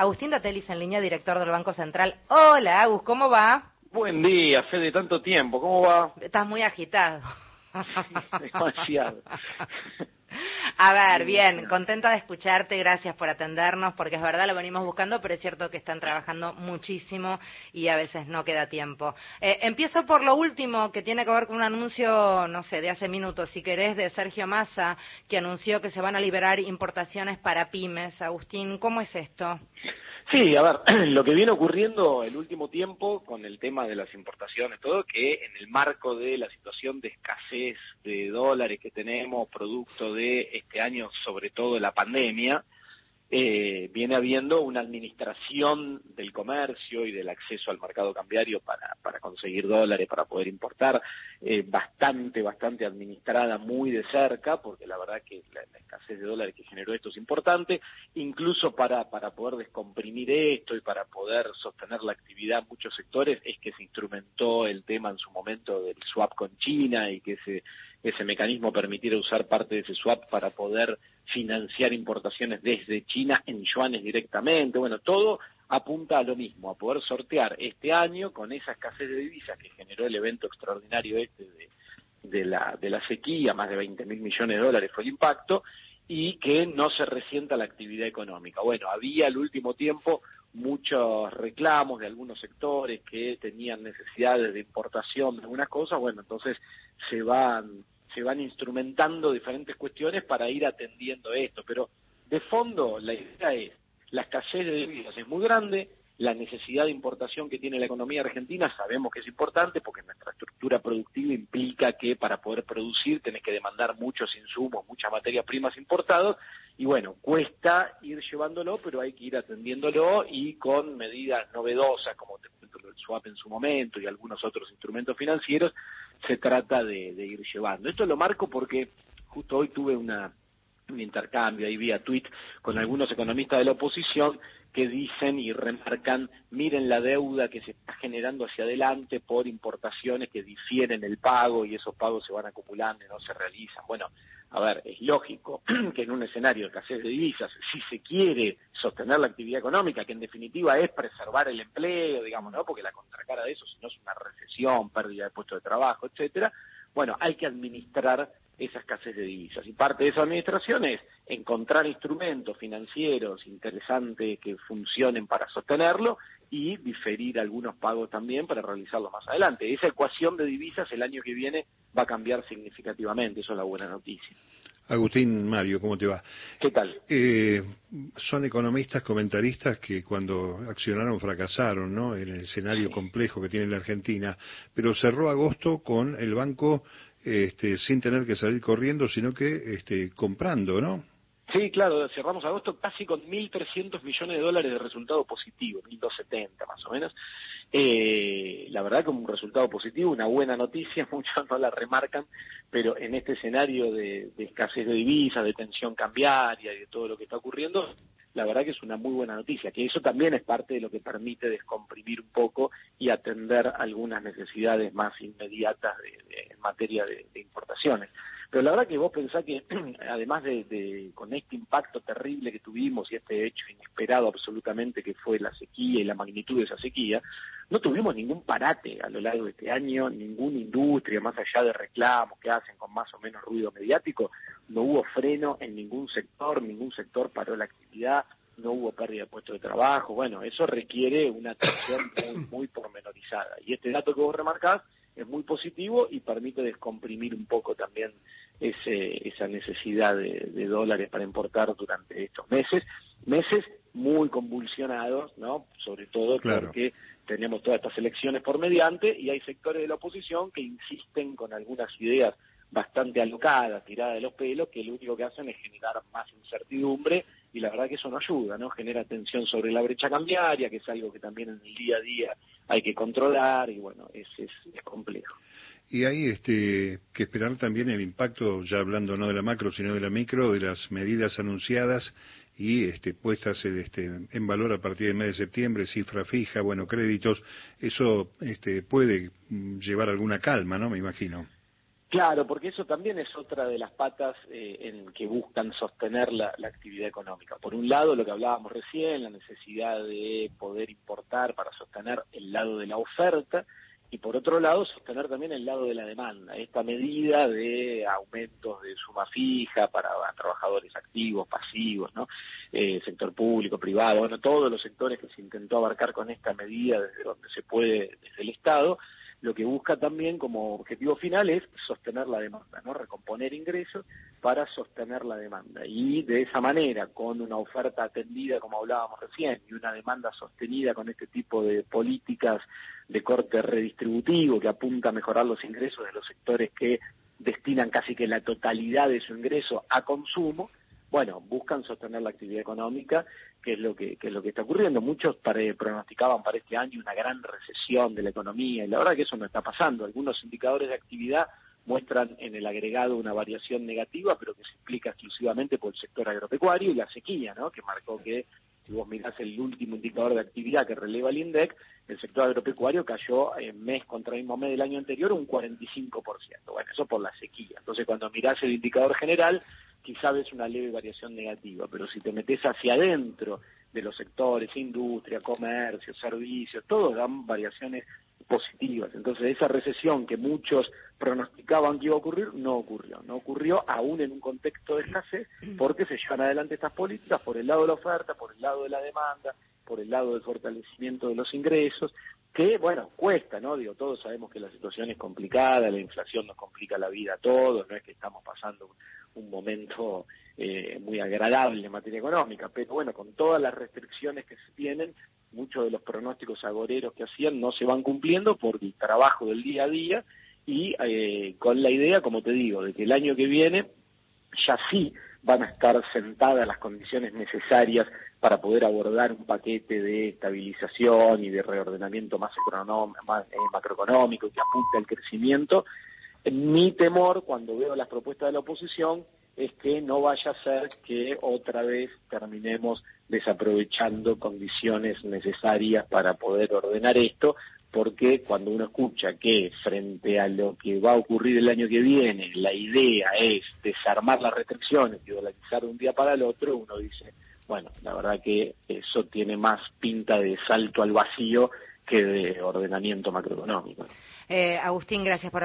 Agustín Datelis en línea, director del Banco Central. Hola, Agus, ¿cómo va? Buen día, de tanto tiempo, ¿cómo va? Estás muy agitado. Demasiado. A ver, bien, contenta de escucharte, gracias por atendernos, porque es verdad, lo venimos buscando, pero es cierto que están trabajando muchísimo y a veces no queda tiempo. Eh, empiezo por lo último, que tiene que ver con un anuncio, no sé, de hace minutos, si querés, de Sergio Massa, que anunció que se van a liberar importaciones para pymes. Agustín, ¿cómo es esto? Sí, a ver, lo que viene ocurriendo el último tiempo con el tema de las importaciones, todo, que en el marco de la situación de escasez de dólares que tenemos, producto de este año, sobre todo la pandemia, eh, viene habiendo una administración del comercio y del acceso al mercado cambiario para, para conseguir dólares, para poder importar, eh, bastante, bastante administrada muy de cerca, porque la verdad que la, escasez de dólares que generó esto es importante, incluso para, para poder descomprimir esto y para poder sostener la actividad en muchos sectores, es que se instrumentó el tema en su momento del swap con China y que ese, ese mecanismo permitiera usar parte de ese swap para poder financiar importaciones desde China en yuanes directamente. Bueno, todo apunta a lo mismo, a poder sortear este año con esa escasez de divisas que generó el evento extraordinario este de, la, de la sequía, más de 20 mil millones de dólares fue el impacto, y que no se resienta la actividad económica. Bueno, había al último tiempo muchos reclamos de algunos sectores que tenían necesidades de importación de algunas cosas, bueno, entonces se van se van instrumentando diferentes cuestiones para ir atendiendo esto, pero de fondo la idea es, la escasez de divisas es muy grande, la necesidad de importación que tiene la economía argentina sabemos que es importante porque nuestra estructura productiva implica que para poder producir tenés que demandar muchos insumos, muchas materias primas importadas y bueno, cuesta ir llevándolo, pero hay que ir atendiéndolo y con medidas novedosas como el swap en su momento y algunos otros instrumentos financieros se trata de, ir llevando. Esto lo marco porque justo hoy tuve una, un intercambio ahí vía tweet con algunos economistas de la oposición que dicen y remarcan, miren la deuda que se está generando hacia adelante por importaciones que difieren el pago y esos pagos se van acumulando y no se realizan. Bueno, a ver, es lógico que en un escenario de escasez de divisas, si se quiere sostener la actividad económica, que en definitiva es preservar el empleo, digamos, ¿no? Porque la contracara de eso, si no es una recesión, pérdida de puestos de trabajo, etcétera, bueno, hay que administrar esa escasez de divisas. Y parte de esa administración es encontrar instrumentos financieros interesantes que funcionen para sostenerlo y diferir algunos pagos también para realizarlo más adelante. Esa ecuación de divisas el año que viene va a cambiar significativamente, eso es la buena noticia. Agustín Mario, ¿cómo te va? ¿Qué tal? Eh, son economistas, comentaristas que cuando accionaron fracasaron, ¿no? En el escenario complejo que tiene la Argentina, pero cerró agosto con el banco este, sin tener que salir corriendo, sino que este, comprando, ¿no? Sí, claro, cerramos agosto casi con 1.300 millones de dólares de resultado positivo, 1.270 más o menos. Eh, la verdad como un resultado positivo, una buena noticia, muchos no la remarcan, pero en este escenario de, de escasez de divisas, de tensión cambiaria y de todo lo que está ocurriendo, la verdad que es una muy buena noticia, que eso también es parte de lo que permite descomprimir un poco y atender algunas necesidades más inmediatas materia de, importaciones. Pero la verdad que vos pensás que además de, con este impacto terrible que tuvimos y este hecho inesperado absolutamente que fue la sequía y la magnitud de esa sequía, no tuvimos ningún parate a lo largo de este año, ninguna industria, más allá de reclamos que hacen con más o menos ruido mediático, no hubo freno en ningún sector, ningún sector paró la actividad, no hubo pérdida de puestos de trabajo, bueno, eso requiere una atención muy, muy pormenorizada. Y este dato que vos remarcás es muy positivo y permite descomprimir un poco también ese, esa necesidad de, de dólares para importar durante estos meses, meses muy convulsionados, ¿no? Sobre todo porque tenemos todas estas elecciones por mediante y hay sectores de la oposición que insisten con algunas ideas bastante alocadas, tiradas de los pelos, que lo único que hacen es generar más incertidumbre y la verdad que eso no ayuda, ¿no? Genera tensión sobre la brecha cambiaria, que es algo que también en el día a día hay que controlar y bueno, es, es, es complejo. Y hay este, que esperar también el impacto, ya hablando no de la macro, sino de la micro, de las medidas anunciadas y este, puestas este, en valor a partir del mes de septiembre, cifra fija, bueno, créditos, eso este, puede llevar alguna calma, ¿no? Me imagino. Claro, porque eso también es otra de las patas eh, en que buscan sostener la, actividad económica. Por un lado, lo que hablábamos recién, la necesidad de poder importar para sostener el lado de la oferta, y por otro lado, sostener también el lado de la demanda. Esta medida de aumentos de suma fija para trabajadores activos, pasivos, ¿no? Eh, sector público, privado, bueno, todos los sectores que se intentó abarcar con esta medida desde donde se puede, desde el Estado, lo que busca también como objetivo final es sostener la demanda, ¿no? Recomponer ingresos para sostener la demanda. Y de esa manera, con una oferta atendida, como hablábamos recién, y una demanda sostenida con este tipo de políticas de corte redistributivo que apunta a mejorar los ingresos de los sectores que destinan casi que la totalidad de su ingreso a consumo, bueno, buscan sostener la actividad económica, que es lo que, es lo que está ocurriendo. Muchos pronosticaban para este año una gran recesión de la economía y la verdad que eso no está pasando. Algunos indicadores de actividad muestran en el agregado una variación negativa, pero que se explica exclusivamente por el sector agropecuario y la sequía, ¿no? que marcó que, si vos mirás el último indicador de actividad que releva el INDEC, el sector agropecuario cayó en mes contra el mismo mes del año anterior un 45%. Bueno, eso por la sequía. Entonces, cuando mirás el indicador general, quizá ves una leve variación negativa, pero si te metes hacia adentro de los sectores, industria, comercio, servicios, todos dan variaciones positivas. Entonces esa recesión que muchos pronosticaban que iba a ocurrir, no ocurrió. No ocurrió aún en un contexto de escasez porque se llevan adelante estas políticas por el lado de la oferta, por el lado de la demanda, por el lado del fortalecimiento de los ingresos, que, bueno, cuesta, ¿no? Digo, todos sabemos que la situación es complicada, la inflación nos complica la vida a todos, no es que estamos pasando un momento eh, muy agradable en materia económica, pero bueno, con todas las restricciones que se tienen, muchos de los pronósticos agoreros que hacían no se van cumpliendo por el trabajo del día a día y eh, con la idea, como te digo, de que el año que viene ya sí van a estar sentadas las condiciones necesarias para poder abordar un paquete de estabilización y de reordenamiento más, más eh, macroeconómico que apunte al crecimiento. Mi temor cuando veo las propuestas de la oposición es que no vaya a ser que otra vez terminemos desaprovechando condiciones necesarias para poder ordenar esto, porque cuando uno escucha que frente a lo que va a ocurrir el año que viene, la idea es desarmar las restricciones y dolarizar de un día para el otro, uno dice, bueno, la verdad que eso tiene más pinta de salto al vacío que de ordenamiento macroeconómico. Eh, Agustín, gracias por